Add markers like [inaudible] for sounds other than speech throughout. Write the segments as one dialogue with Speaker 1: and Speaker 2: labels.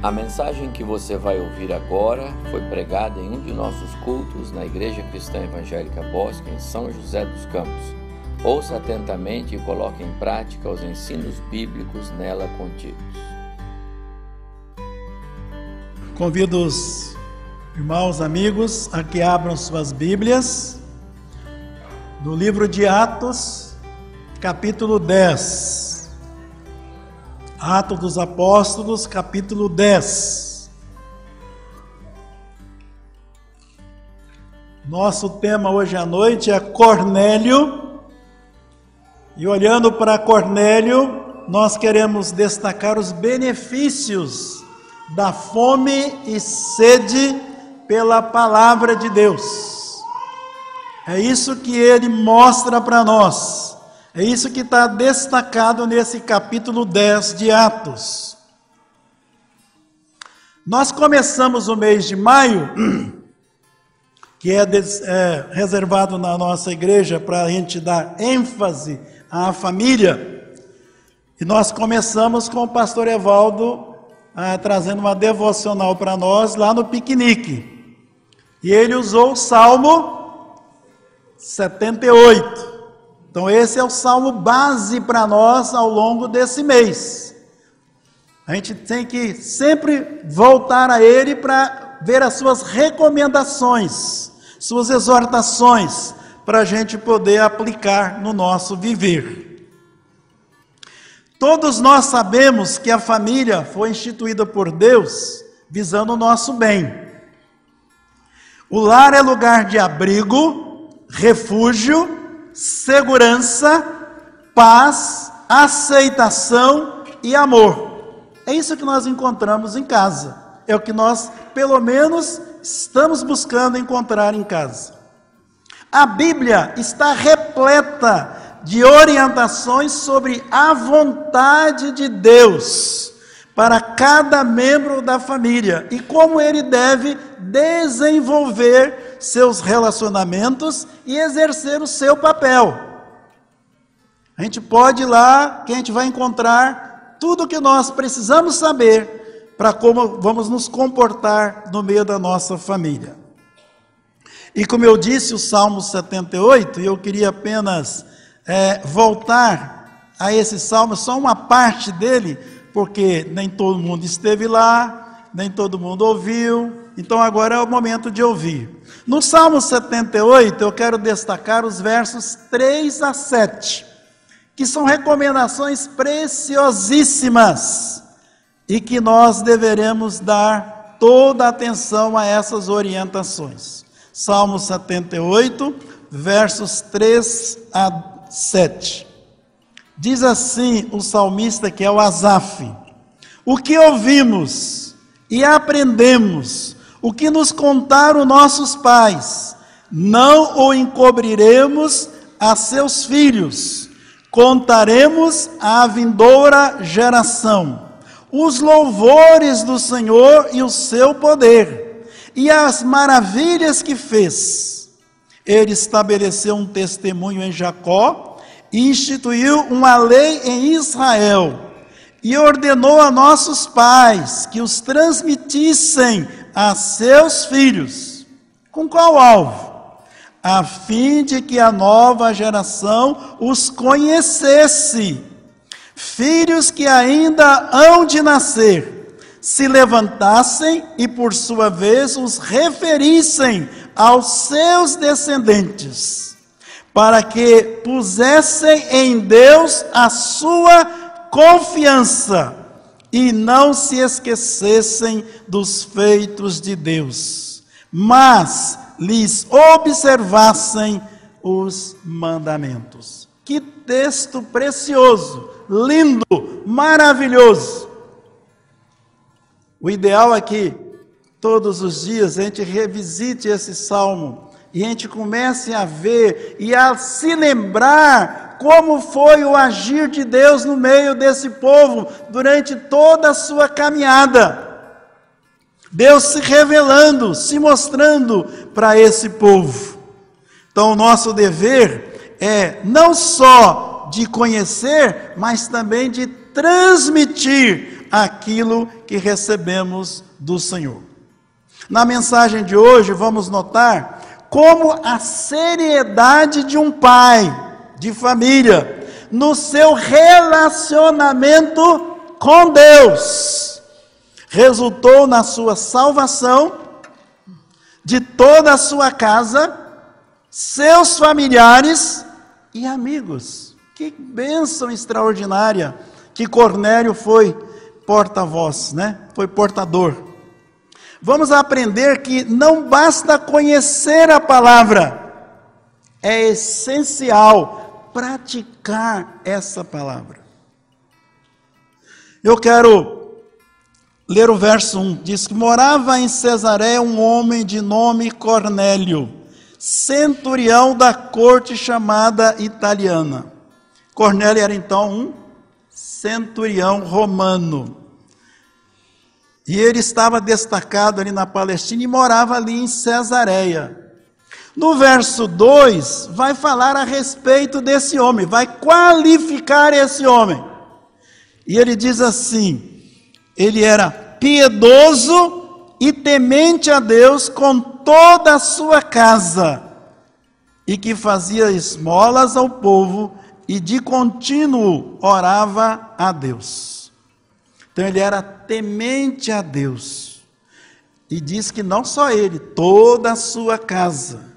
Speaker 1: A mensagem que você vai ouvir agora foi pregada em um de nossos cultos na Igreja Cristã Evangélica Bosque, em São José dos Campos. Ouça atentamente e coloque em prática os ensinos bíblicos nela contidos.
Speaker 2: Convido os irmãos, amigos, a que abram suas Bíblias no livro de Atos, capítulo 10. Atos dos Apóstolos, capítulo 10. Nosso tema hoje à noite é Cornélio. E olhando para Cornélio, nós queremos destacar os benefícios da fome e sede pela palavra de Deus. É isso que ele mostra para nós. É isso que está destacado nesse capítulo 10 de Atos. Nós começamos o mês de maio, [clears throat] que é, é reservado na nossa igreja para a gente dar ênfase à família, e nós começamos com o pastor Evaldo ah, trazendo uma devocional para nós lá no piquenique. E ele usou o Salmo 78. Então, esse é o salmo base para nós ao longo desse mês. A gente tem que sempre voltar a ele para ver as suas recomendações, suas exortações, para a gente poder aplicar no nosso viver. Todos nós sabemos que a família foi instituída por Deus visando o nosso bem. O lar é lugar de abrigo, refúgio segurança, paz, aceitação e amor. É isso que nós encontramos em casa. É o que nós, pelo menos, estamos buscando encontrar em casa. A Bíblia está repleta de orientações sobre a vontade de Deus para cada membro da família e como ele deve desenvolver seus relacionamentos e exercer o seu papel. A gente pode ir lá, que a gente vai encontrar tudo o que nós precisamos saber para como vamos nos comportar no meio da nossa família. E como eu disse, o Salmo 78, e eu queria apenas é, voltar a esse salmo, só uma parte dele, porque nem todo mundo esteve lá, nem todo mundo ouviu, então agora é o momento de ouvir. No Salmo 78, eu quero destacar os versos 3 a 7, que são recomendações preciosíssimas e que nós deveremos dar toda atenção a essas orientações. Salmo 78, versos 3 a 7. Diz assim o salmista que é o Asaf: O que ouvimos e aprendemos o que nos contaram nossos pais, não o encobriremos a seus filhos, contaremos à vindoura geração os louvores do Senhor e o seu poder, e as maravilhas que fez. Ele estabeleceu um testemunho em Jacó instituiu uma lei em Israel e ordenou a nossos pais que os transmitissem a seus filhos. Com qual alvo? A fim de que a nova geração os conhecesse. Filhos que ainda hão de nascer, se levantassem e, por sua vez, os referissem aos seus descendentes, para que pusessem em Deus a sua confiança e não se esquecessem dos feitos de Deus, mas lhes observassem os mandamentos. Que texto precioso, lindo, maravilhoso. O ideal é que todos os dias a gente revisite esse salmo e a gente comece a ver e a se lembrar como foi o agir de Deus no meio desse povo durante toda a sua caminhada. Deus se revelando, se mostrando para esse povo. Então, o nosso dever é não só de conhecer, mas também de transmitir aquilo que recebemos do Senhor. Na mensagem de hoje, vamos notar como a seriedade de um pai de família no seu relacionamento com Deus resultou na sua salvação de toda a sua casa, seus familiares e amigos. Que bênção extraordinária que Cornélio foi porta-voz, né? Foi portador. Vamos aprender que não basta conhecer a palavra, é essencial praticar essa palavra. Eu quero ler o verso 1. Diz que morava em Cesareia um homem de nome Cornélio, centurião da corte chamada italiana. Cornélio era então um centurião romano. E ele estava destacado ali na Palestina e morava ali em Cesareia. No verso 2, vai falar a respeito desse homem, vai qualificar esse homem. E ele diz assim: ele era piedoso e temente a Deus com toda a sua casa, e que fazia esmolas ao povo e de contínuo orava a Deus. Então ele era temente a Deus. E diz que não só ele, toda a sua casa.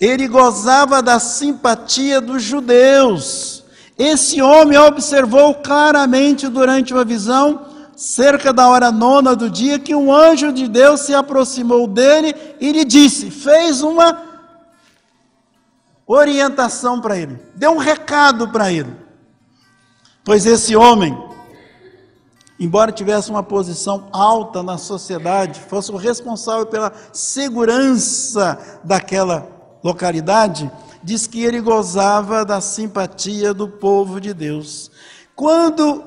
Speaker 2: Ele gozava da simpatia dos judeus. Esse homem observou claramente durante uma visão, cerca da hora nona do dia, que um anjo de Deus se aproximou dele e lhe disse: fez uma orientação para ele, deu um recado para ele. Pois esse homem, embora tivesse uma posição alta na sociedade, fosse o responsável pela segurança daquela localidade, diz que ele gozava da simpatia do povo de Deus. Quando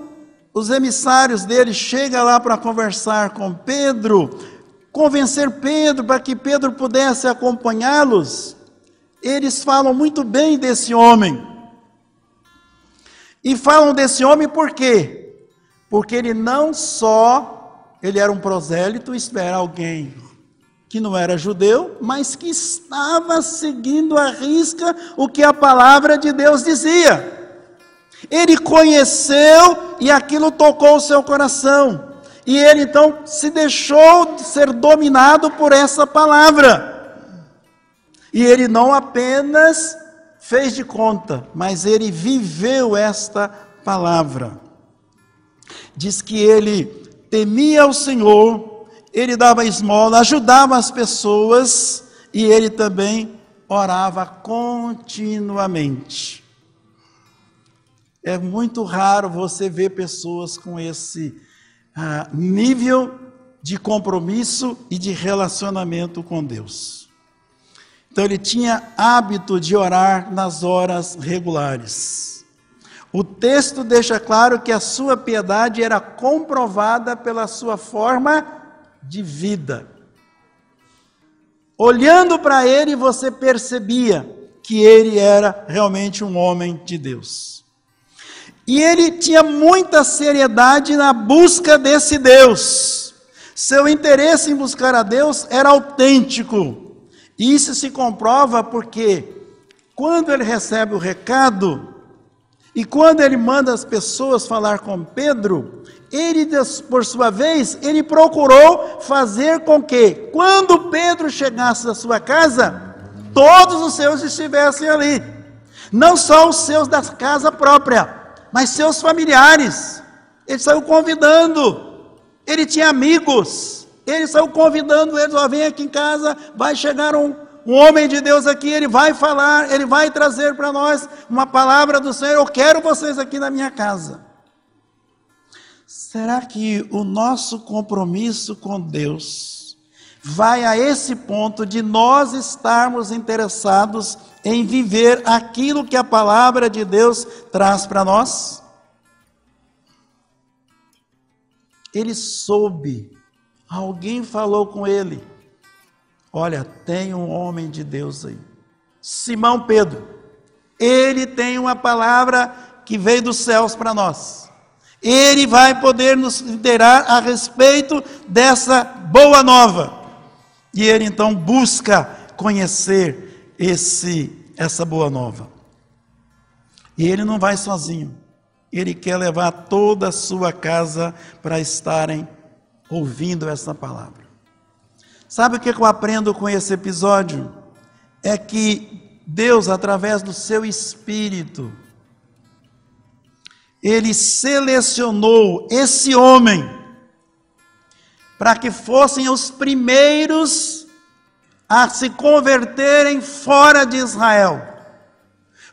Speaker 2: os emissários dele chegam lá para conversar com Pedro, convencer Pedro para que Pedro pudesse acompanhá-los, eles falam muito bem desse homem. E falam desse homem por quê? Porque ele não só ele era um prosélito, espera alguém que não era judeu, mas que estava seguindo à risca o que a palavra de Deus dizia. Ele conheceu e aquilo tocou o seu coração. E ele então se deixou de ser dominado por essa palavra. E ele não apenas fez de conta, mas ele viveu esta palavra. Diz que ele temia o Senhor, ele dava esmola, ajudava as pessoas e ele também orava continuamente. É muito raro você ver pessoas com esse ah, nível de compromisso e de relacionamento com Deus. Então ele tinha hábito de orar nas horas regulares. O texto deixa claro que a sua piedade era comprovada pela sua forma de vida. Olhando para ele, você percebia que ele era realmente um homem de Deus. E ele tinha muita seriedade na busca desse Deus. Seu interesse em buscar a Deus era autêntico. Isso se comprova porque quando ele recebe o recado e quando ele manda as pessoas falar com Pedro, ele, por sua vez, ele procurou fazer com que, quando Pedro chegasse à sua casa, todos os seus estivessem ali. Não só os seus da casa própria, mas seus familiares. Ele saiu convidando. Ele tinha amigos. Ele saiu convidando eles, ó, vem aqui em casa, vai chegar um, um homem de Deus aqui, ele vai falar, ele vai trazer para nós uma palavra do Senhor, eu quero vocês aqui na minha casa. Será que o nosso compromisso com Deus vai a esse ponto de nós estarmos interessados em viver aquilo que a palavra de Deus traz para nós? Ele soube Alguém falou com ele: Olha, tem um homem de Deus aí, Simão Pedro. Ele tem uma palavra que veio dos céus para nós. Ele vai poder nos liderar a respeito dessa boa nova. E ele então busca conhecer esse essa boa nova. E ele não vai sozinho. Ele quer levar toda a sua casa para estarem ouvindo essa palavra. Sabe o que eu aprendo com esse episódio? É que Deus, através do seu Espírito, ele selecionou esse homem para que fossem os primeiros a se converterem fora de Israel,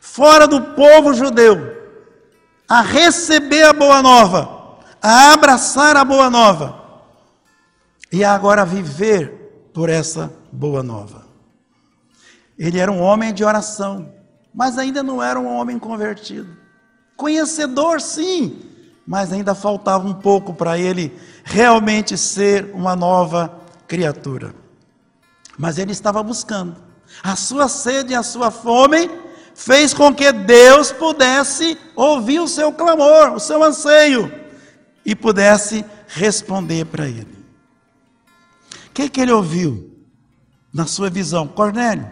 Speaker 2: fora do povo judeu, a receber a boa nova, a abraçar a boa nova e a agora viver por essa boa nova. Ele era um homem de oração, mas ainda não era um homem convertido. Conhecedor, sim, mas ainda faltava um pouco para ele realmente ser uma nova criatura. Mas ele estava buscando. A sua sede e a sua fome fez com que Deus pudesse ouvir o seu clamor, o seu anseio, e pudesse responder para ele. Que, que ele ouviu na sua visão? Cornélio.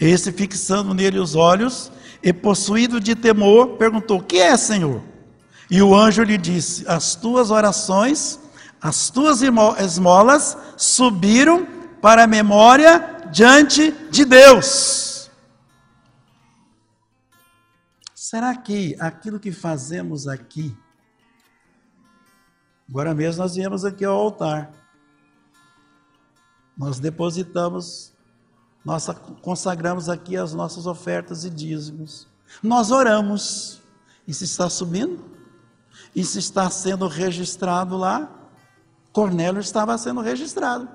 Speaker 2: Esse fixando nele os olhos e possuído de temor, perguntou: "O que é, Senhor?" E o anjo lhe disse: "As tuas orações, as tuas esmolas subiram para a memória diante de Deus." Será que aquilo que fazemos aqui Agora mesmo nós viemos aqui ao altar. Nós depositamos nós consagramos aqui as nossas ofertas e dízimos. Nós oramos. Isso está subindo? Isso está sendo registrado lá? Cornélio estava sendo registrado.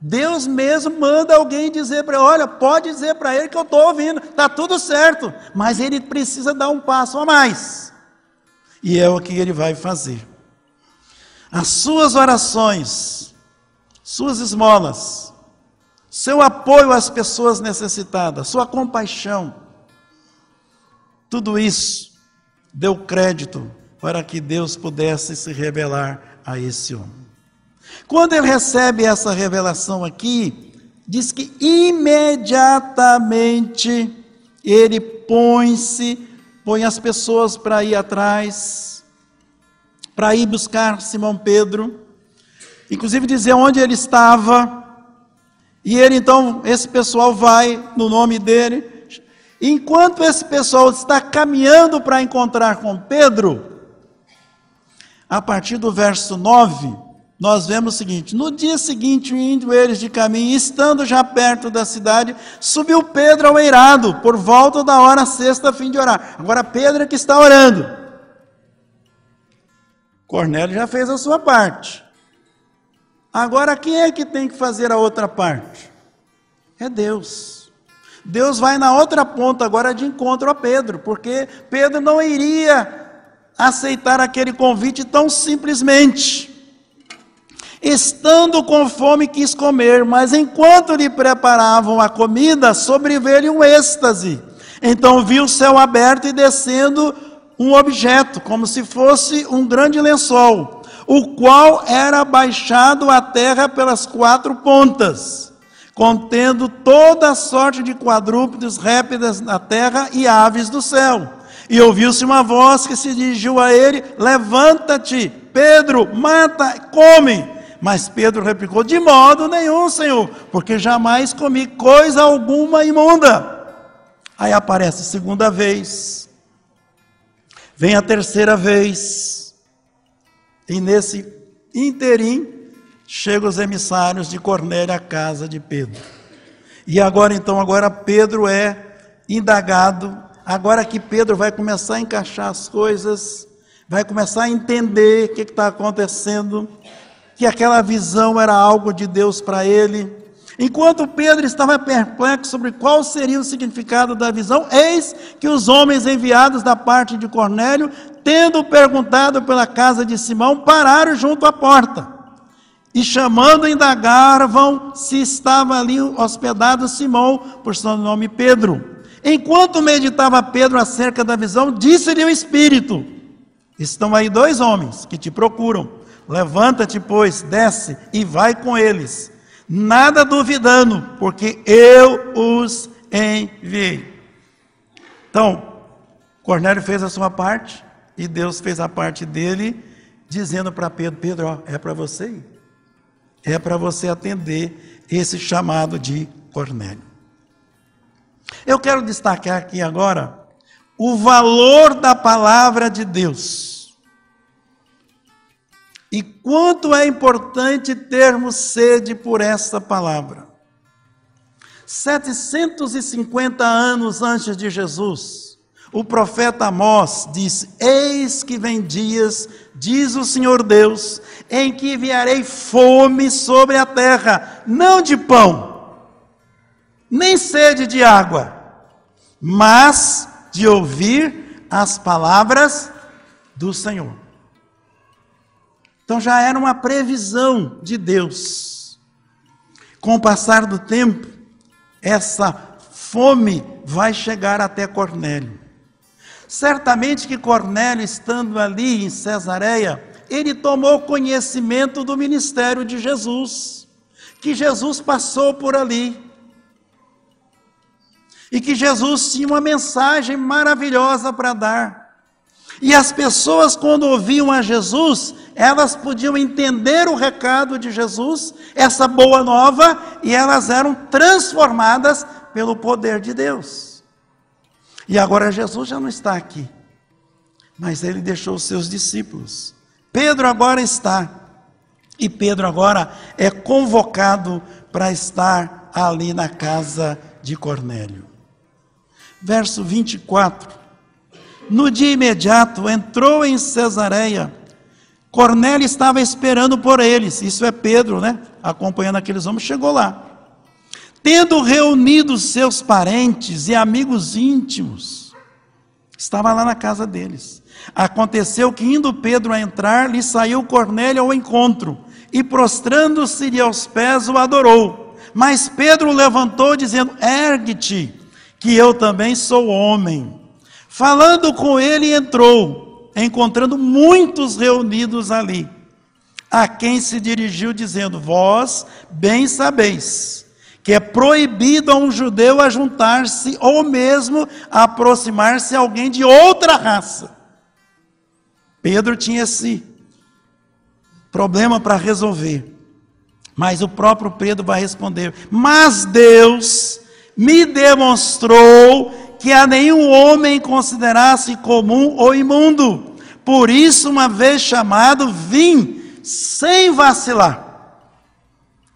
Speaker 2: Deus mesmo manda alguém dizer para ele: olha, pode dizer para ele que eu estou ouvindo, está tudo certo, mas ele precisa dar um passo a mais. E é o que ele vai fazer. As suas orações, suas esmolas, seu apoio às pessoas necessitadas, sua compaixão, tudo isso deu crédito para que Deus pudesse se revelar a esse homem. Quando ele recebe essa revelação aqui, diz que imediatamente ele põe-se, põe as pessoas para ir atrás, para ir buscar Simão Pedro, inclusive dizer onde ele estava, e ele então, esse pessoal vai no nome dele. Enquanto esse pessoal está caminhando para encontrar com Pedro, a partir do verso 9, nós vemos o seguinte: no dia seguinte, indo eles de caminho, estando já perto da cidade, subiu Pedro ao eirado, por volta da hora sexta, a fim de orar. Agora, Pedro é que está orando. Cornélio já fez a sua parte. Agora, quem é que tem que fazer a outra parte? É Deus. Deus vai na outra ponta agora de encontro a Pedro, porque Pedro não iria aceitar aquele convite tão simplesmente. Estando com fome, quis comer, mas enquanto lhe preparavam a comida, sobreveio-lhe um êxtase. Então viu o céu aberto e descendo um objeto, como se fosse um grande lençol o qual era baixado à terra pelas quatro pontas, contendo toda a sorte de quadrúpedes, répteis na terra e aves do céu. E ouviu-se uma voz que se dirigiu a ele: Levanta-te, Pedro, mata, come. Mas Pedro replicou: De modo nenhum, Senhor, porque jamais comi coisa alguma imunda. Aí aparece a segunda vez, vem a terceira vez, e nesse interim, chegam os emissários de Cornélio à casa de Pedro. E agora então, agora Pedro é indagado, agora que Pedro vai começar a encaixar as coisas, vai começar a entender o que está acontecendo, que aquela visão era algo de Deus para ele. Enquanto Pedro estava perplexo sobre qual seria o significado da visão, eis que os homens enviados da parte de Cornélio tendo perguntado pela casa de Simão, pararam junto à porta. E chamando, indagavam se estava ali hospedado Simão, por seu nome Pedro. Enquanto meditava Pedro acerca da visão, disse-lhe o Espírito: Estão aí dois homens que te procuram. Levanta-te, pois, desce e vai com eles, nada duvidando, porque eu os enviei. Então, Cornélio fez a sua parte e Deus fez a parte dele, dizendo para Pedro: Pedro, ó, é para você ir. É para você atender esse chamado de Cornélio. Eu quero destacar aqui agora o valor da palavra de Deus. E quanto é importante termos sede por essa palavra. 750 anos antes de Jesus, o profeta Amós disse: Eis que vem dias, diz o Senhor Deus, em que enviarei fome sobre a terra, não de pão, nem sede de água, mas de ouvir as palavras do Senhor. Então já era uma previsão de Deus. Com o passar do tempo, essa fome vai chegar até Cornélio. Certamente que Cornélio, estando ali em Cesareia, ele tomou conhecimento do ministério de Jesus, que Jesus passou por ali. E que Jesus tinha uma mensagem maravilhosa para dar. E as pessoas, quando ouviam a Jesus, elas podiam entender o recado de Jesus, essa boa nova, e elas eram transformadas pelo poder de Deus. E agora Jesus já não está aqui, mas ele deixou os seus discípulos. Pedro agora está, e Pedro agora é convocado para estar ali na casa de Cornélio. Verso 24: No dia imediato entrou em Cesareia. Cornélio estava esperando por eles. Isso é Pedro, né? Acompanhando aqueles homens, chegou lá. Tendo reunido seus parentes e amigos íntimos, estava lá na casa deles. Aconteceu que, indo Pedro a entrar, lhe saiu Cornélio ao encontro, e prostrando-se-lhe aos pés, o adorou. Mas Pedro levantou, dizendo: Ergue-te, que eu também sou homem. Falando com ele, entrou, encontrando muitos reunidos ali, a quem se dirigiu, dizendo: Vós bem sabeis que é proibido a um judeu a juntar-se ou mesmo aproximar-se a alguém de outra raça. Pedro tinha esse problema para resolver. Mas o próprio Pedro vai responder: Mas Deus me demonstrou que a nenhum homem considerasse comum ou imundo. Por isso, uma vez chamado, vim sem vacilar.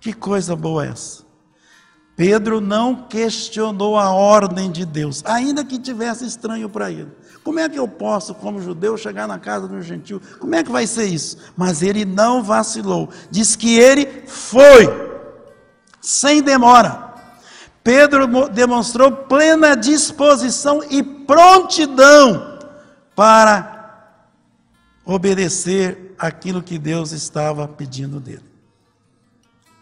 Speaker 2: Que coisa boa essa. Pedro não questionou a ordem de Deus, ainda que tivesse estranho para ele. Como é que eu posso, como judeu, chegar na casa do gentil? Como é que vai ser isso? Mas ele não vacilou. Diz que ele foi, sem demora. Pedro demonstrou plena disposição e prontidão para obedecer aquilo que Deus estava pedindo dele.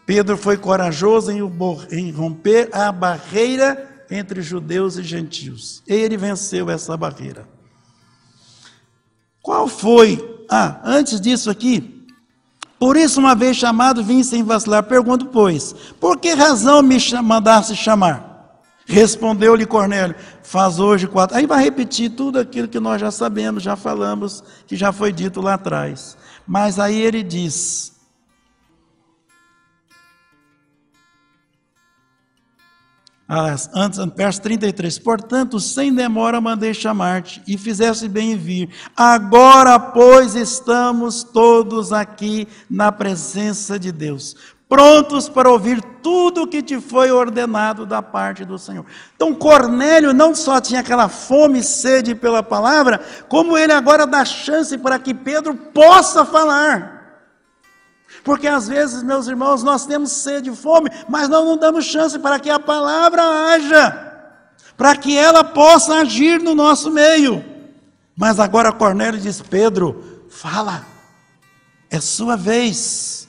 Speaker 2: Pedro foi corajoso em romper a barreira entre judeus e gentios. Ele venceu essa barreira. Qual foi? Ah, antes disso aqui, por isso, uma vez chamado, vim sem vacilar. Pergunto, pois, por que razão me mandasse chamar? Respondeu-lhe Cornélio: Faz hoje quatro. Aí vai repetir tudo aquilo que nós já sabemos, já falamos, que já foi dito lá atrás. Mas aí ele diz: antes, verso 33, portanto, sem demora mandei chamar-te, e fizesse bem em vir. Agora, pois, estamos todos aqui na presença de Deus, prontos para ouvir tudo o que te foi ordenado da parte do Senhor. Então, Cornélio não só tinha aquela fome e sede pela palavra, como ele agora dá chance para que Pedro possa falar. Porque às vezes, meus irmãos, nós temos sede e fome, mas nós não damos chance para que a palavra haja, para que ela possa agir no nosso meio. Mas agora Cornélio diz: Pedro, fala, é sua vez.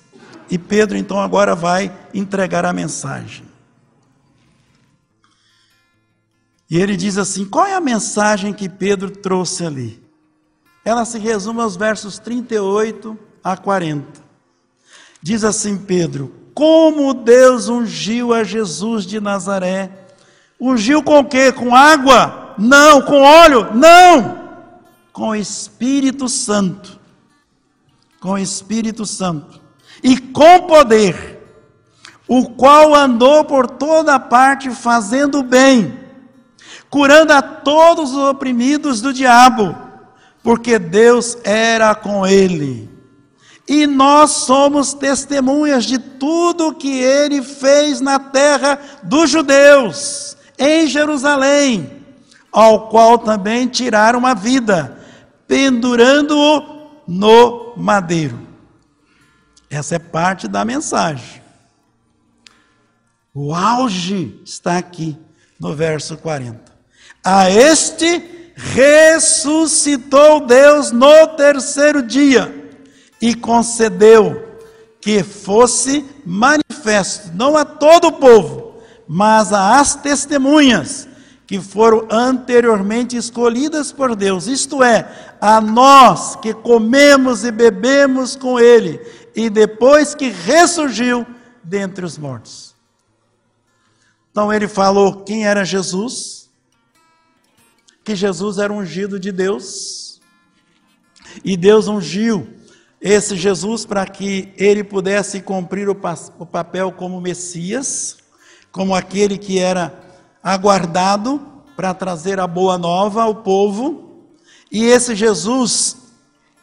Speaker 2: E Pedro então agora vai entregar a mensagem. E ele diz assim: qual é a mensagem que Pedro trouxe ali? ela se resume aos versos 38 a 40. Diz assim Pedro: Como Deus ungiu a Jesus de Nazaré. Ungiu com quê? Com água? Não. Com óleo? Não. Com o Espírito Santo. Com o Espírito Santo. E com poder, o qual andou por toda parte fazendo bem, curando a todos os oprimidos do diabo porque Deus era com ele. E nós somos testemunhas de tudo que ele fez na terra dos judeus, em Jerusalém, ao qual também tiraram a vida, pendurando-o no madeiro. Essa é parte da mensagem. O auge está aqui no verso 40. A este ressuscitou Deus no terceiro dia e concedeu que fosse manifesto, não a todo o povo, mas às testemunhas que foram anteriormente escolhidas por Deus, isto é, a nós que comemos e bebemos com Ele, e depois que ressurgiu dentre os mortos. Então ele falou quem era Jesus, que Jesus era ungido de Deus. E Deus ungiu esse Jesus para que ele pudesse cumprir o, o papel como Messias, como aquele que era aguardado para trazer a boa nova ao povo. E esse Jesus,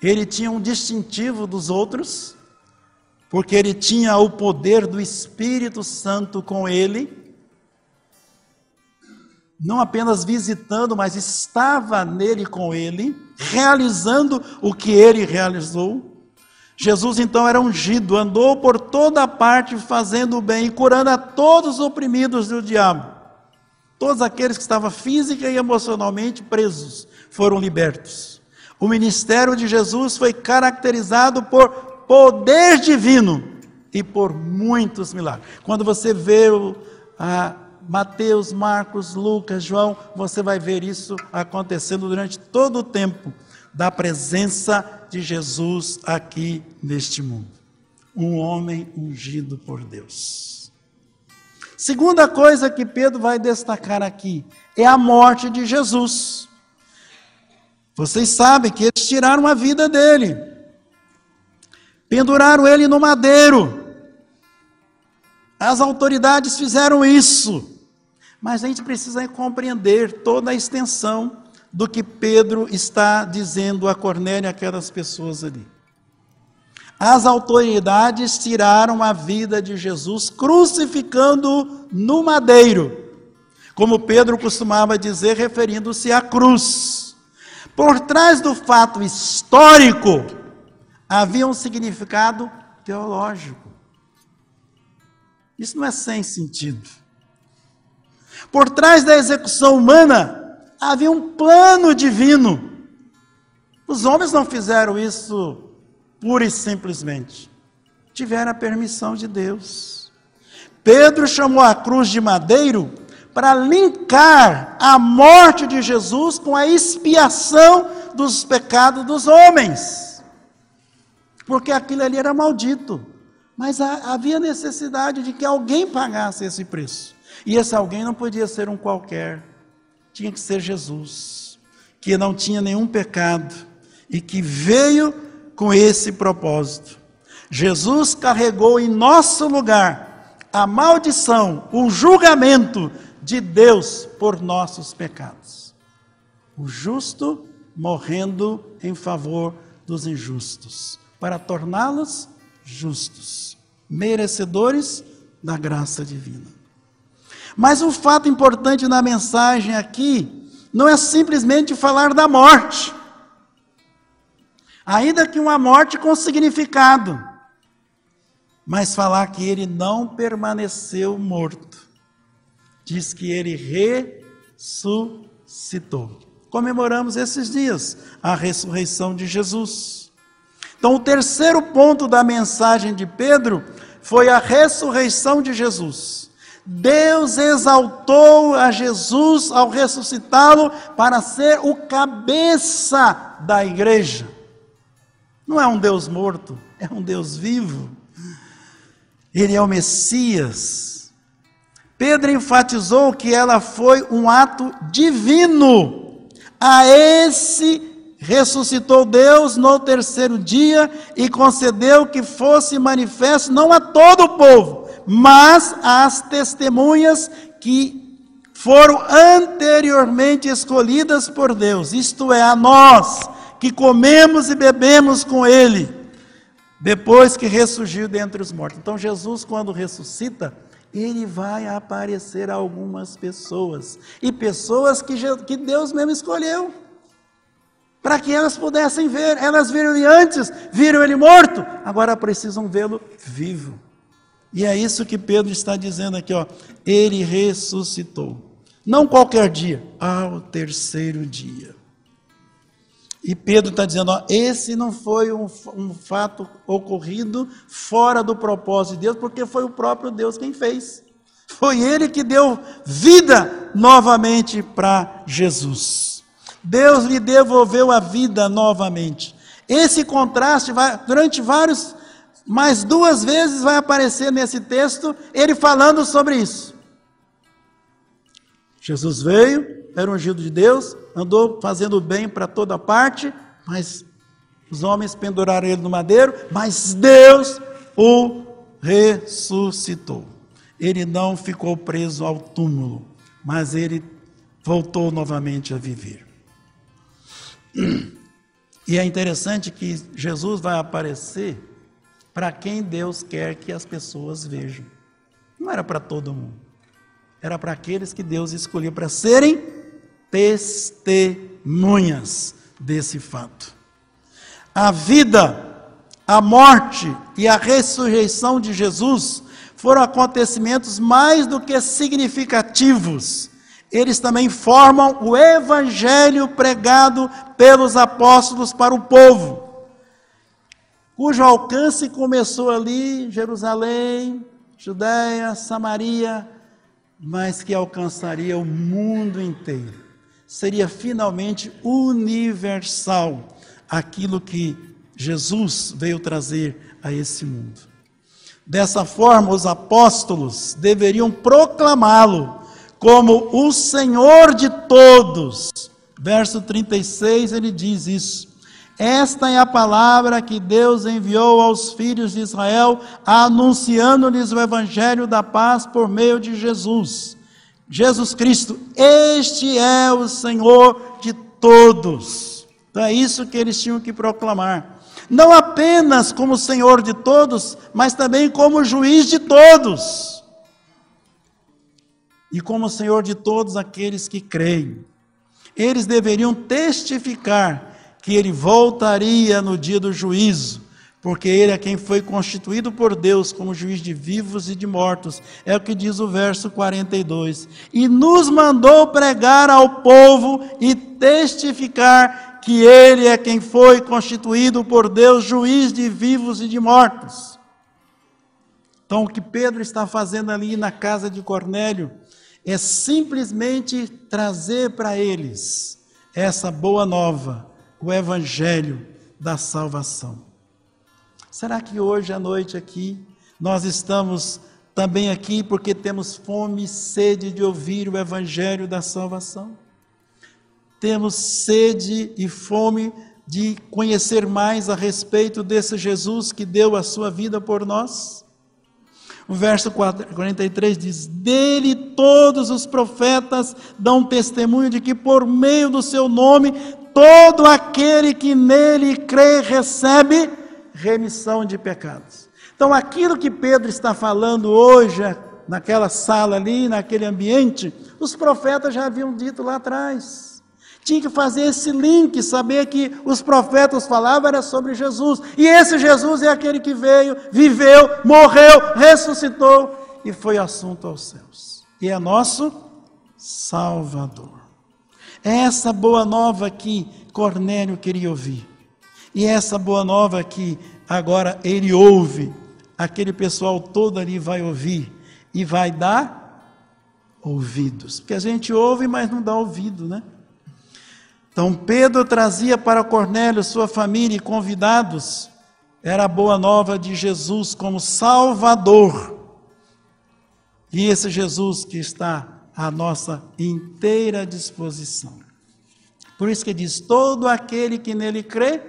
Speaker 2: ele tinha um distintivo dos outros, porque ele tinha o poder do Espírito Santo com ele não apenas visitando, mas estava nele com ele, realizando o que ele realizou. Jesus então era ungido, andou por toda parte fazendo o bem e curando a todos os oprimidos do diabo. Todos aqueles que estavam física e emocionalmente presos foram libertos. O ministério de Jesus foi caracterizado por poder divino e por muitos milagres. Quando você vê o, a, Mateus, Marcos, Lucas, João, você vai ver isso acontecendo durante todo o tempo da presença de Jesus aqui neste mundo. Um homem ungido por Deus. Segunda coisa que Pedro vai destacar aqui é a morte de Jesus. Vocês sabem que eles tiraram a vida dele, penduraram ele no madeiro. As autoridades fizeram isso. Mas a gente precisa compreender toda a extensão do que Pedro está dizendo a Cornélio e aquelas pessoas ali. As autoridades tiraram a vida de Jesus crucificando-o no madeiro, como Pedro costumava dizer, referindo-se à cruz. Por trás do fato histórico havia um significado teológico. Isso não é sem sentido. Por trás da execução humana havia um plano divino. Os homens não fizeram isso pura e simplesmente. Tiveram a permissão de Deus. Pedro chamou a cruz de madeiro para linkar a morte de Jesus com a expiação dos pecados dos homens. Porque aquilo ali era maldito. Mas havia necessidade de que alguém pagasse esse preço. E esse alguém não podia ser um qualquer, tinha que ser Jesus, que não tinha nenhum pecado e que veio com esse propósito. Jesus carregou em nosso lugar a maldição, o julgamento de Deus por nossos pecados. O justo morrendo em favor dos injustos, para torná-los justos, merecedores da graça divina. Mas o fato importante na mensagem aqui não é simplesmente falar da morte, ainda que uma morte com significado, mas falar que ele não permaneceu morto. Diz que ele ressuscitou. Comemoramos esses dias a ressurreição de Jesus. Então, o terceiro ponto da mensagem de Pedro foi a ressurreição de Jesus Deus exaltou a Jesus ao ressuscitá-lo para ser o cabeça da igreja. Não é um Deus morto, é um Deus vivo. Ele é o Messias. Pedro enfatizou que ela foi um ato divino. A esse ressuscitou Deus no terceiro dia e concedeu que fosse manifesto não a todo o povo, mas às testemunhas que foram anteriormente escolhidas por Deus, isto é, a nós que comemos e bebemos com Ele, depois que ressurgiu dentre os mortos. Então, Jesus, quando ressuscita, ele vai aparecer a algumas pessoas, e pessoas que, que Deus mesmo escolheu para que elas pudessem ver. Elas viram ele antes, viram ele morto, agora precisam vê-lo vivo. E é isso que Pedro está dizendo aqui, ó. Ele ressuscitou. Não qualquer dia, ao terceiro dia. E Pedro está dizendo: ó, esse não foi um, um, fato ocorrido fora do propósito de Deus, porque foi o próprio Deus quem fez. Foi ele que deu vida novamente para Jesus. Deus lhe devolveu a vida novamente. Esse contraste vai, durante vários, mais duas vezes vai aparecer nesse texto, ele falando sobre isso. Jesus veio, era ungido de Deus, andou fazendo bem para toda parte, mas os homens penduraram ele no madeiro, mas Deus o ressuscitou. Ele não ficou preso ao túmulo, mas ele voltou novamente a viver. E é interessante que Jesus vai aparecer para quem Deus quer que as pessoas vejam. Não era para todo mundo. Era para aqueles que Deus escolheu para serem testemunhas desse fato. A vida, a morte e a ressurreição de Jesus foram acontecimentos mais do que significativos eles também formam o evangelho pregado pelos apóstolos para o povo, cujo alcance começou ali, Jerusalém, Judéia, Samaria, mas que alcançaria o mundo inteiro. Seria finalmente universal aquilo que Jesus veio trazer a esse mundo. Dessa forma, os apóstolos deveriam proclamá-lo como o Senhor de todos. Verso 36 ele diz isso. Esta é a palavra que Deus enviou aos filhos de Israel, anunciando-lhes o evangelho da paz por meio de Jesus. Jesus Cristo, este é o Senhor de todos. Então é isso que eles tinham que proclamar. Não apenas como Senhor de todos, mas também como juiz de todos e como Senhor de todos aqueles que creem. Eles deveriam testificar que ele voltaria no dia do juízo, porque ele é quem foi constituído por Deus como juiz de vivos e de mortos. É o que diz o verso 42. E nos mandou pregar ao povo e testificar que ele é quem foi constituído por Deus juiz de vivos e de mortos. Então, o que Pedro está fazendo ali na casa de Cornélio é simplesmente trazer para eles essa boa nova, o evangelho da salvação. Será que hoje à noite aqui nós estamos também aqui porque temos fome e sede de ouvir o evangelho da salvação? Temos sede e fome de conhecer mais a respeito desse Jesus que deu a sua vida por nós? O verso 43 diz: Dele todos os profetas dão testemunho de que por meio do seu nome todo aquele que nele crê recebe remissão de pecados. Então, aquilo que Pedro está falando hoje, naquela sala ali, naquele ambiente, os profetas já haviam dito lá atrás. Tinha que fazer esse link, saber que os profetas falavam era sobre Jesus. E esse Jesus é aquele que veio, viveu, morreu, ressuscitou e foi assunto aos céus. E é nosso Salvador. É essa boa nova que Cornélio queria ouvir. E é essa boa nova que agora ele ouve, aquele pessoal todo ali vai ouvir e vai dar ouvidos. Porque a gente ouve, mas não dá ouvido, né? Então Pedro trazia para Cornélio, sua família e convidados, era a boa nova de Jesus como Salvador. E esse Jesus que está à nossa inteira disposição. Por isso que diz: todo aquele que nele crê,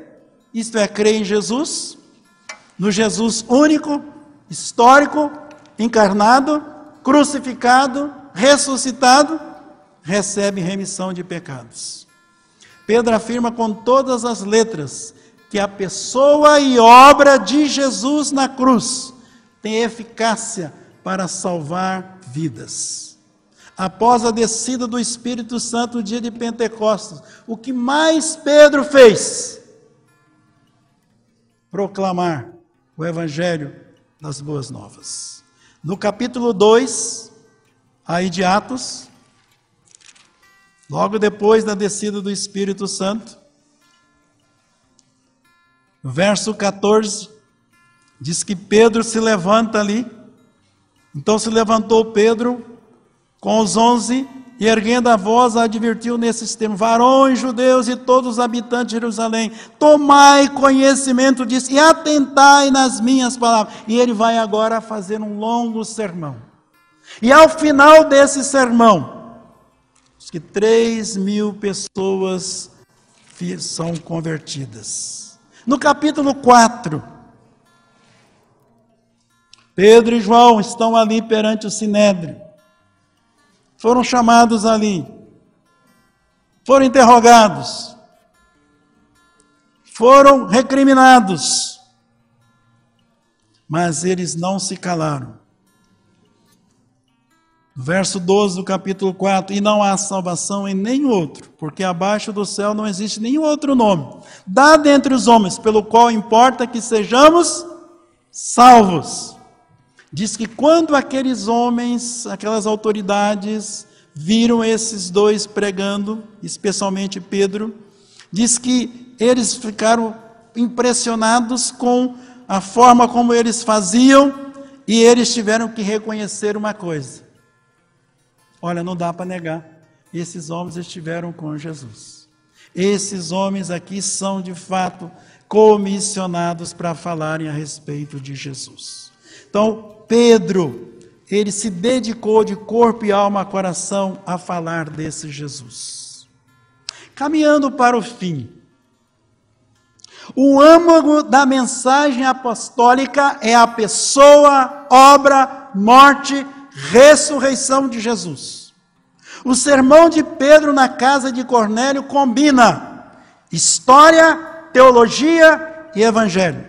Speaker 2: isto é, crê em Jesus, no Jesus único, histórico, encarnado, crucificado, ressuscitado, recebe remissão de pecados. Pedro afirma com todas as letras que a pessoa e obra de Jesus na cruz tem eficácia para salvar vidas. Após a descida do Espírito Santo no dia de Pentecostes, o que mais Pedro fez? Proclamar o Evangelho das Boas Novas. No capítulo 2, aí de Atos, logo depois da descida do Espírito Santo, verso 14, diz que Pedro se levanta ali. Então se levantou Pedro com os onze e erguendo a voz advertiu nesses termos: varões judeus e todos os habitantes de Jerusalém, tomai conhecimento disso e atentai nas minhas palavras. E ele vai agora fazer um longo sermão. E ao final desse sermão, que 3 mil pessoas são convertidas. No capítulo 4, Pedro e João estão ali perante o Sinédrio. Foram chamados ali. Foram interrogados. Foram recriminados. Mas eles não se calaram. Verso 12 do capítulo 4: E não há salvação em nenhum outro, porque abaixo do céu não existe nenhum outro nome, dado entre os homens, pelo qual importa que sejamos salvos. Diz que quando aqueles homens, aquelas autoridades, viram esses dois pregando, especialmente Pedro, diz que eles ficaram impressionados com a forma como eles faziam e eles tiveram que reconhecer uma coisa Olha, não dá para negar. Esses homens estiveram com Jesus. Esses homens aqui são de fato comissionados para falarem a respeito de Jesus. Então, Pedro, ele se dedicou de corpo e alma, coração a falar desse Jesus. Caminhando para o fim, o âmago da mensagem apostólica é a pessoa, obra, morte ressurreição de Jesus. O sermão de Pedro na casa de Cornélio combina história, teologia e evangelho.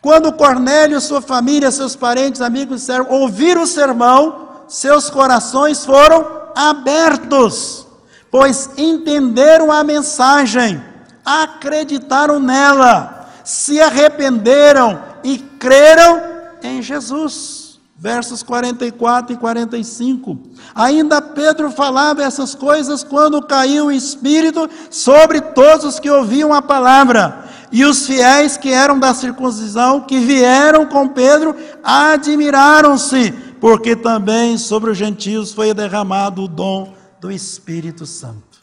Speaker 2: Quando Cornélio, sua família, seus parentes, amigos disseram, ouviram o sermão, seus corações foram abertos, pois entenderam a mensagem, acreditaram nela, se arrependeram e creram em Jesus versos 44 e 45. Ainda Pedro falava essas coisas quando caiu o Espírito sobre todos os que ouviam a palavra. E os fiéis que eram da circuncisão, que vieram com Pedro, admiraram-se, porque também sobre os gentios foi derramado o dom do Espírito Santo.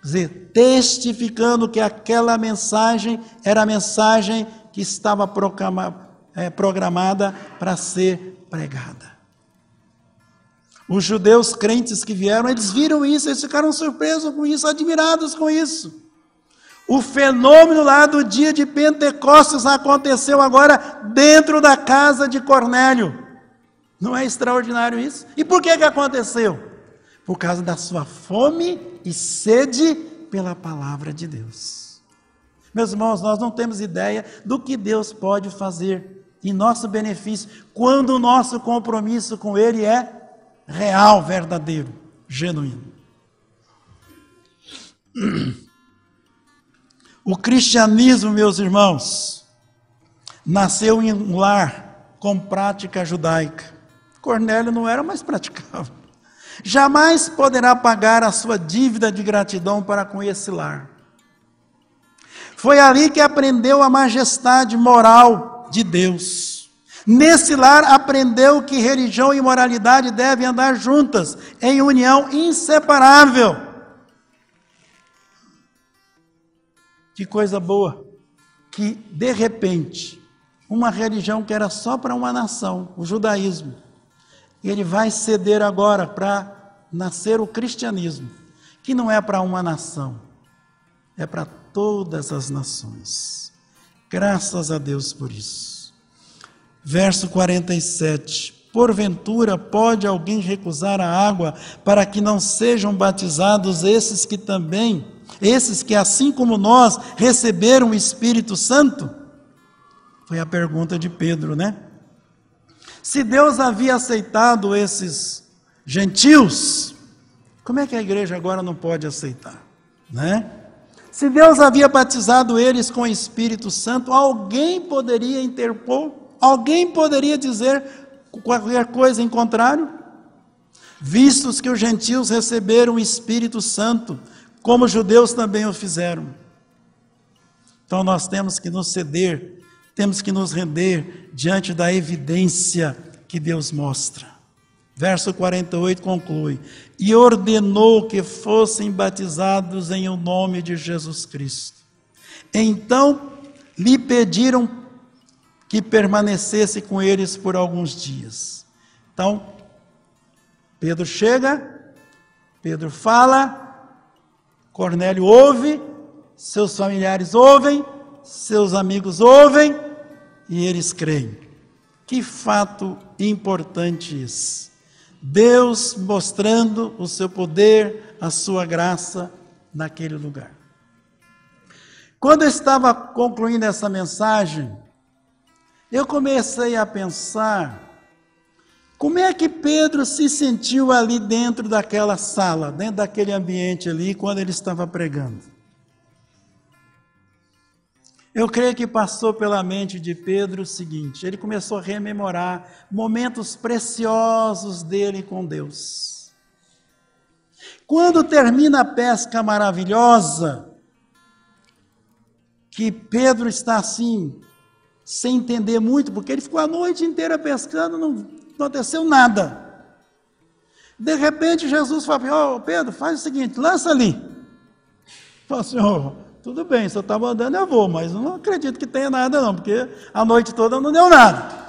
Speaker 2: Quer dizer, testificando que aquela mensagem era a mensagem que estava proclamada é, programada para ser pregada. Os judeus crentes que vieram, eles viram isso, eles ficaram surpresos com isso, admirados com isso. O fenômeno lá do dia de Pentecostes aconteceu agora dentro da casa de Cornélio. Não é extraordinário isso? E por que, que aconteceu? Por causa da sua fome e sede pela palavra de Deus. Meus irmãos, nós não temos ideia do que Deus pode fazer em nosso benefício, quando o nosso compromisso com Ele é real, verdadeiro, genuíno. [clears throat] O cristianismo, meus irmãos, nasceu em um lar com prática judaica. Cornélio não era mais praticável. Jamais poderá pagar a sua dívida de gratidão para com esse lar. Foi ali que aprendeu a majestade moral de Deus. Nesse lar aprendeu que religião e moralidade devem andar juntas, em união inseparável. Que coisa boa! Que, de repente, uma religião que era só para uma nação, o judaísmo, ele vai ceder agora para nascer o cristianismo, que não é para uma nação, é para todas as nações. Graças a Deus por isso. Verso 47. Porventura pode alguém recusar a água para que não sejam batizados esses que também, esses que assim como nós receberam o Espírito Santo? Foi a pergunta de Pedro, né? Se Deus havia aceitado esses gentios, como é que a igreja agora não pode aceitar, né? Se Deus havia batizado eles com o Espírito Santo, alguém poderia interpor? Alguém poderia dizer qualquer coisa em contrário? Vistos que os gentios receberam o Espírito Santo, como os judeus também o fizeram. Então nós temos que nos ceder, temos que nos render diante da evidência que Deus mostra. Verso 48 conclui: E ordenou que fossem batizados em o nome de Jesus Cristo. Então lhe pediram que permanecesse com eles por alguns dias. Então, Pedro chega, Pedro fala, Cornélio ouve, seus familiares ouvem, seus amigos ouvem e eles creem. Que fato importante esse. Deus mostrando o seu poder, a sua graça naquele lugar. Quando eu estava concluindo essa mensagem, eu comecei a pensar como é que Pedro se sentiu ali dentro daquela sala, dentro daquele ambiente ali, quando ele estava pregando. Eu creio que passou pela mente de Pedro o seguinte: ele começou a rememorar momentos preciosos dele com Deus. Quando termina a pesca maravilhosa, que Pedro está assim, sem entender muito, porque ele ficou a noite inteira pescando, não aconteceu nada. De repente Jesus fala: oh, Pedro, faz o seguinte, lança ali. Fala assim, oh, tudo bem, se eu está mandando, eu vou, mas não acredito que tenha nada, não, porque a noite toda não deu nada.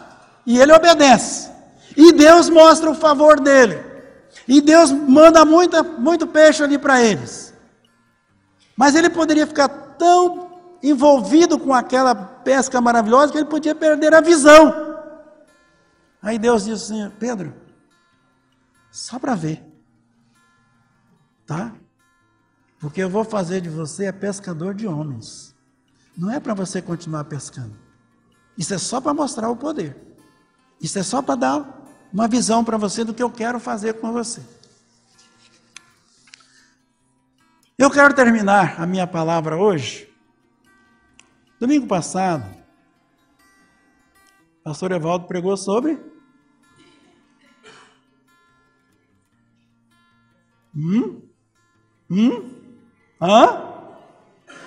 Speaker 2: E ele obedece. E Deus mostra o favor dele. E Deus manda muita, muito peixe ali para eles. Mas ele poderia ficar tão envolvido com aquela pesca maravilhosa que ele podia perder a visão. Aí Deus disse assim: Pedro, só para ver, tá? Porque eu vou fazer de você pescador de homens. Não é para você continuar pescando. Isso é só para mostrar o poder. Isso é só para dar uma visão para você do que eu quero fazer com você. Eu quero terminar a minha palavra hoje. Domingo passado, o pastor Evaldo pregou sobre. Hum? Hum? Hã?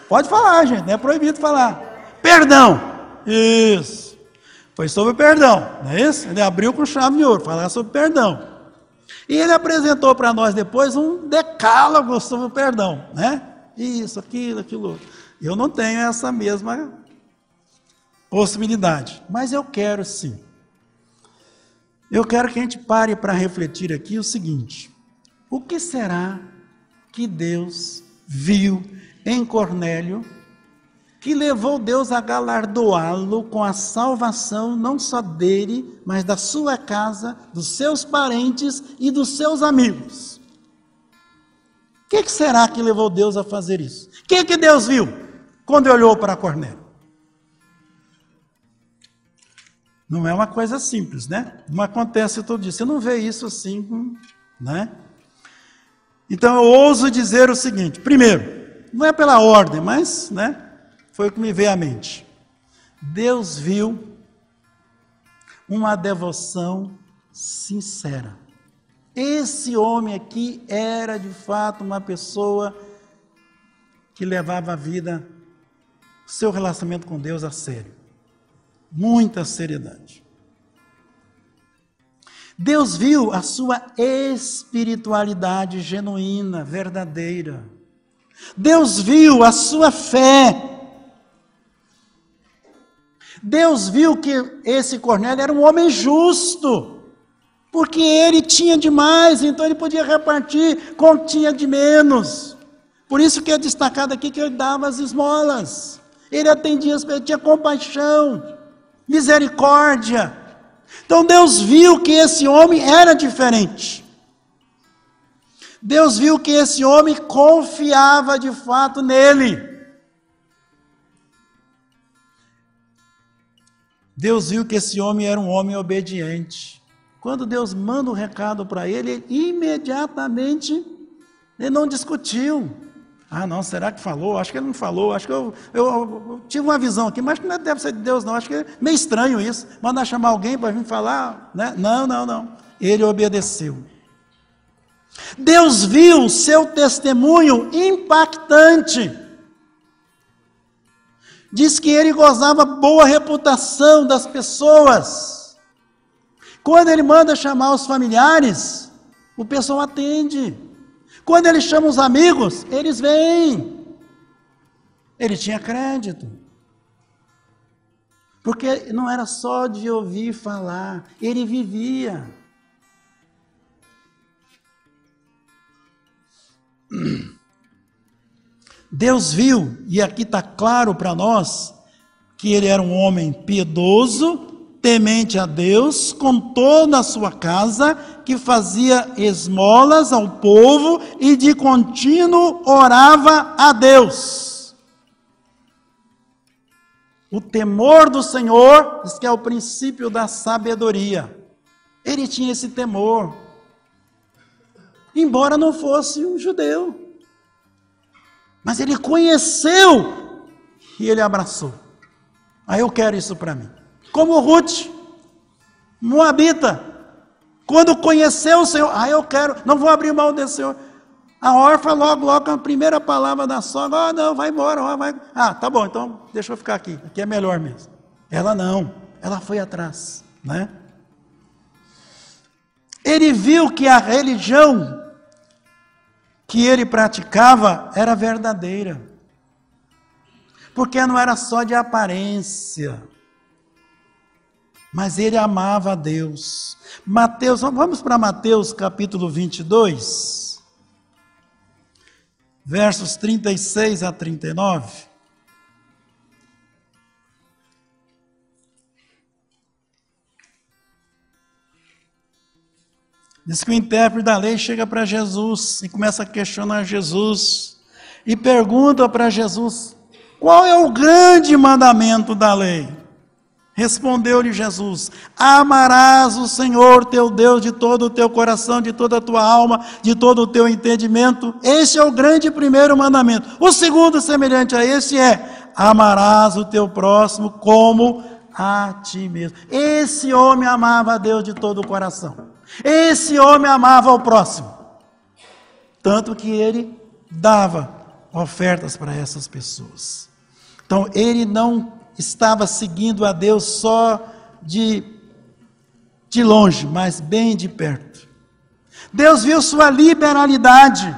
Speaker 2: Pode falar, gente, não é proibido falar. Perdão. Isso. Foi sobre perdão, não é isso? Ele abriu com chave de ouro, falar sobre perdão. E ele apresentou para nós depois um decálogo sobre o perdão, né? Isso, aquilo, aquilo. Eu não tenho essa mesma possibilidade, mas eu quero sim. Eu quero que a gente pare para refletir aqui o seguinte: o que será que Deus viu em Cornélio, que levou Deus a galardoá-lo com a salvação não só dele, mas da sua casa, dos seus parentes e dos seus amigos. O que, que, será que levou Deus a fazer isso? O que, que Deus viu quando olhou para Cornélio? Não é uma coisa simples, né? Não acontece todo dia. Você não vê isso assim, né? Então eu ouso dizer o seguinte: primeiro, não é pela ordem, mas né, foi o que me veio à mente. Deus viu uma devoção sincera. Esse homem aqui era de fato uma pessoa que levava a vida, seu relacionamento com Deus a sério. Muita seriedade. Deus viu a sua espiritualidade genuína, verdadeira. Deus viu a sua fé. Deus viu que esse Cornélio era um homem justo, porque ele tinha demais, então ele podia repartir com tinha de menos. Por isso que é destacado aqui que ele dava as esmolas. Ele atendia, ele tinha compaixão, misericórdia. Então Deus viu que esse homem era diferente. Deus viu que esse homem confiava de fato nele. Deus viu que esse homem era um homem obediente. Quando Deus manda um recado para ele, ele imediatamente ele não discutiu. Ah, não, será que falou? Acho que ele não falou. Acho que eu, eu, eu tive uma visão aqui, mas não deve ser de Deus, não. Acho que é meio estranho isso. Mandar chamar alguém para vir falar, né? Não, não, não. Ele obedeceu. Deus viu seu testemunho impactante. Diz que ele gozava boa reputação das pessoas. Quando ele manda chamar os familiares, o pessoal atende. Quando ele chama os amigos, eles vêm. Ele tinha crédito. Porque não era só de ouvir falar, ele vivia. Deus viu, e aqui está claro para nós, que ele era um homem piedoso, temente a Deus, com toda a sua casa, que fazia esmolas ao povo e de contínuo orava a Deus. O temor do Senhor, diz que é o princípio da sabedoria. Ele tinha esse temor, embora não fosse um judeu. Mas ele conheceu e ele abraçou. Aí ah, eu quero isso para mim. Como Ruth, Moabita, quando conheceu o Senhor, ah, eu quero, não vou abrir mão desse Senhor. A órfã logo, logo, a primeira palavra da sogra, ah, não, vai embora, ó, vai. Ah, tá bom, então deixa eu ficar aqui, aqui é melhor mesmo. Ela não, ela foi atrás, né? Ele viu que a religião que ele praticava era verdadeira. Porque não era só de aparência mas ele amava a Deus. Mateus, vamos para Mateus capítulo 22, versos 36 a 39. Diz que o intérprete da lei chega para Jesus e começa a questionar Jesus e pergunta para Jesus: qual é o grande mandamento da lei? Respondeu-lhe Jesus: Amarás o Senhor teu Deus de todo o teu coração, de toda a tua alma, de todo o teu entendimento. Esse é o grande primeiro mandamento. O segundo, semelhante a esse, é: Amarás o teu próximo como a ti mesmo. Esse homem amava a Deus de todo o coração. Esse homem amava o próximo. Tanto que ele dava ofertas para essas pessoas. Então, ele não estava seguindo a Deus só de, de longe, mas bem de perto. Deus viu sua liberalidade.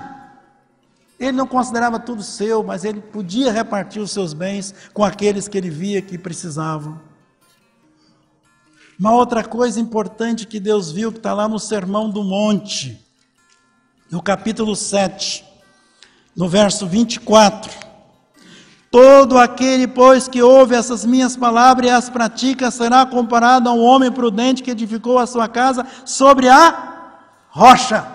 Speaker 2: Ele não considerava tudo seu, mas ele podia repartir os seus bens com aqueles que ele via que precisavam. Uma outra coisa importante que Deus viu, que está lá no Sermão do Monte, no capítulo 7, no verso 24. Todo aquele, pois, que ouve essas minhas palavras e as pratica, será comparado a um homem prudente que edificou a sua casa sobre a rocha.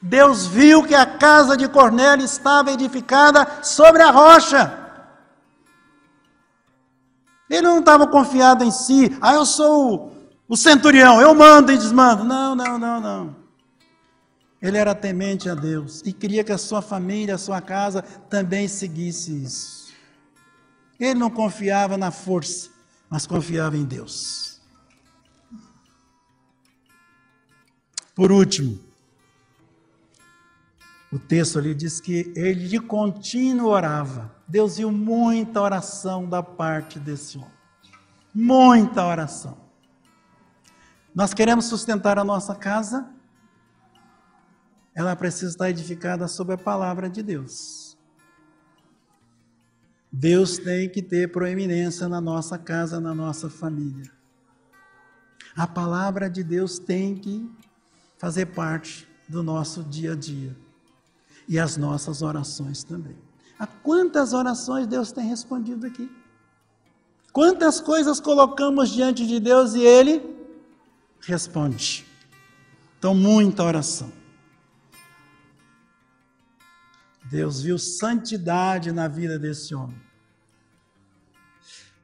Speaker 2: Deus viu que a casa de Cornélio estava edificada sobre a rocha. Ele não estava confiado em si. Ah, eu sou o centurião, eu mando e desmando. Não, não, não, não. Ele era temente a Deus e queria que a sua família, a sua casa também seguisse isso. Ele não confiava na força, mas confiava em Deus. Por último, o texto ali diz que ele de contínuo orava. Deus viu muita oração da parte desse homem. Muita oração. Nós queremos sustentar a nossa casa, ela precisa estar edificada sobre a palavra de Deus. Deus tem que ter proeminência na nossa casa, na nossa família. A palavra de Deus tem que fazer parte do nosso dia a dia e as nossas orações também. A quantas orações Deus tem respondido aqui? Quantas coisas colocamos diante de Deus e Ele responde. Então, muita oração. Deus viu santidade na vida desse homem.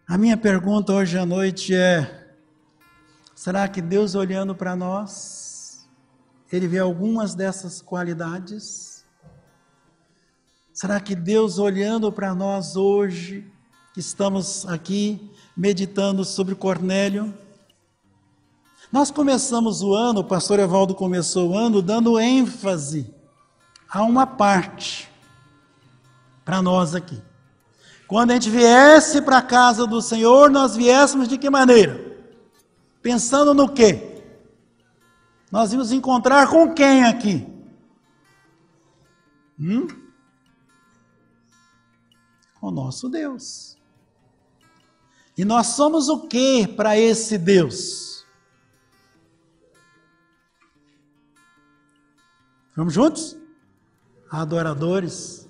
Speaker 2: A minha pergunta hoje à noite é: será que Deus olhando para nós, Ele vê algumas dessas qualidades? Será que Deus olhando para nós hoje, que estamos aqui meditando sobre Cornélio, nós começamos o ano, o pastor Evaldo começou o ano dando ênfase a uma parte para nós aqui. Quando a gente viesse para a casa do Senhor, nós viéssemos de que maneira? Pensando no quê? Nós íamos encontrar com quem aqui? Hum? O nosso Deus. E nós somos o que para esse Deus? Vamos juntos? Adoradores.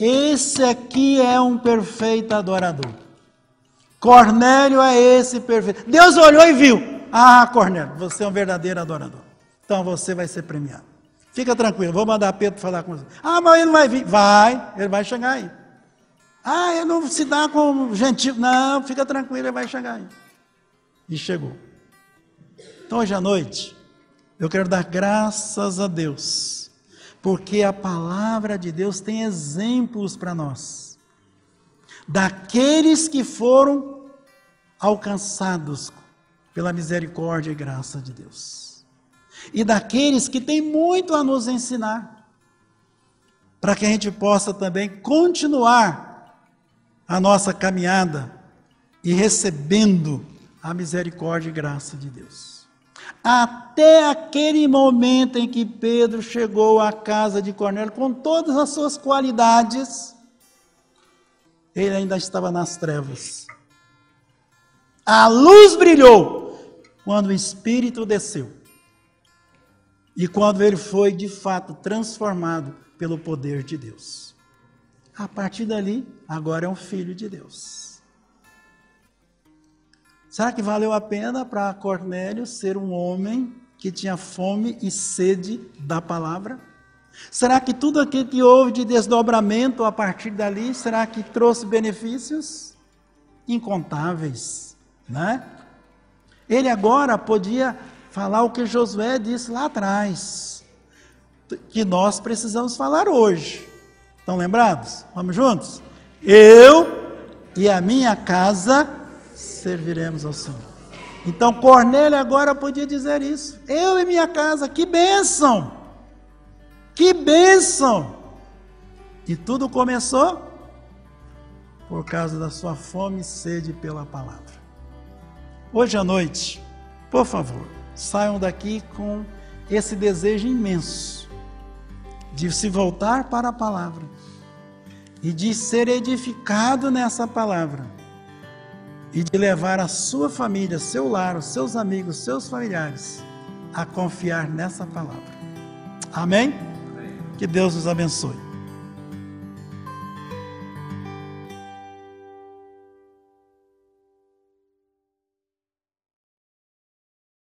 Speaker 2: Esse aqui é um perfeito adorador. Cornélio é esse perfeito. Deus olhou e viu. Ah, Cornélio, você é um verdadeiro adorador. Então você vai ser premiado. Fica tranquilo, vou mandar Pedro falar com você. Ah, mas ele não vai vir. Vai, ele vai chegar aí. Ah, ele não se dá com gentil. Não, fica tranquilo, ele vai chegar aí. E chegou. Então, hoje à noite, eu quero dar graças a Deus porque a palavra de Deus tem exemplos para nós, daqueles que foram alcançados pela misericórdia e graça de Deus, e daqueles que têm muito a nos ensinar, para que a gente possa também continuar a nossa caminhada e recebendo a misericórdia e graça de Deus. Até aquele momento em que Pedro chegou à casa de Cornélio com todas as suas qualidades, ele ainda estava nas trevas. A luz brilhou quando o Espírito desceu. E quando ele foi de fato transformado pelo poder de Deus. A partir dali, agora é um filho de Deus. Será que valeu a pena para Cornélio ser um homem que tinha fome e sede da palavra? Será que tudo aquilo que houve de desdobramento a partir dali, será que trouxe benefícios? Incontáveis, né? Ele agora podia falar o que Josué disse lá atrás, que nós precisamos falar hoje. Estão lembrados? Vamos juntos? Eu e a minha casa serviremos ao Senhor. Então Cornélio agora podia dizer isso. Eu e minha casa, que bênção! Que bênção! E tudo começou por causa da sua fome e sede pela palavra. Hoje à noite, por favor, saiam daqui com esse desejo imenso de se voltar para a palavra e de ser edificado nessa palavra e de levar a sua família, seu lar, os seus amigos, seus familiares a confiar nessa palavra. Amém? Que Deus nos abençoe.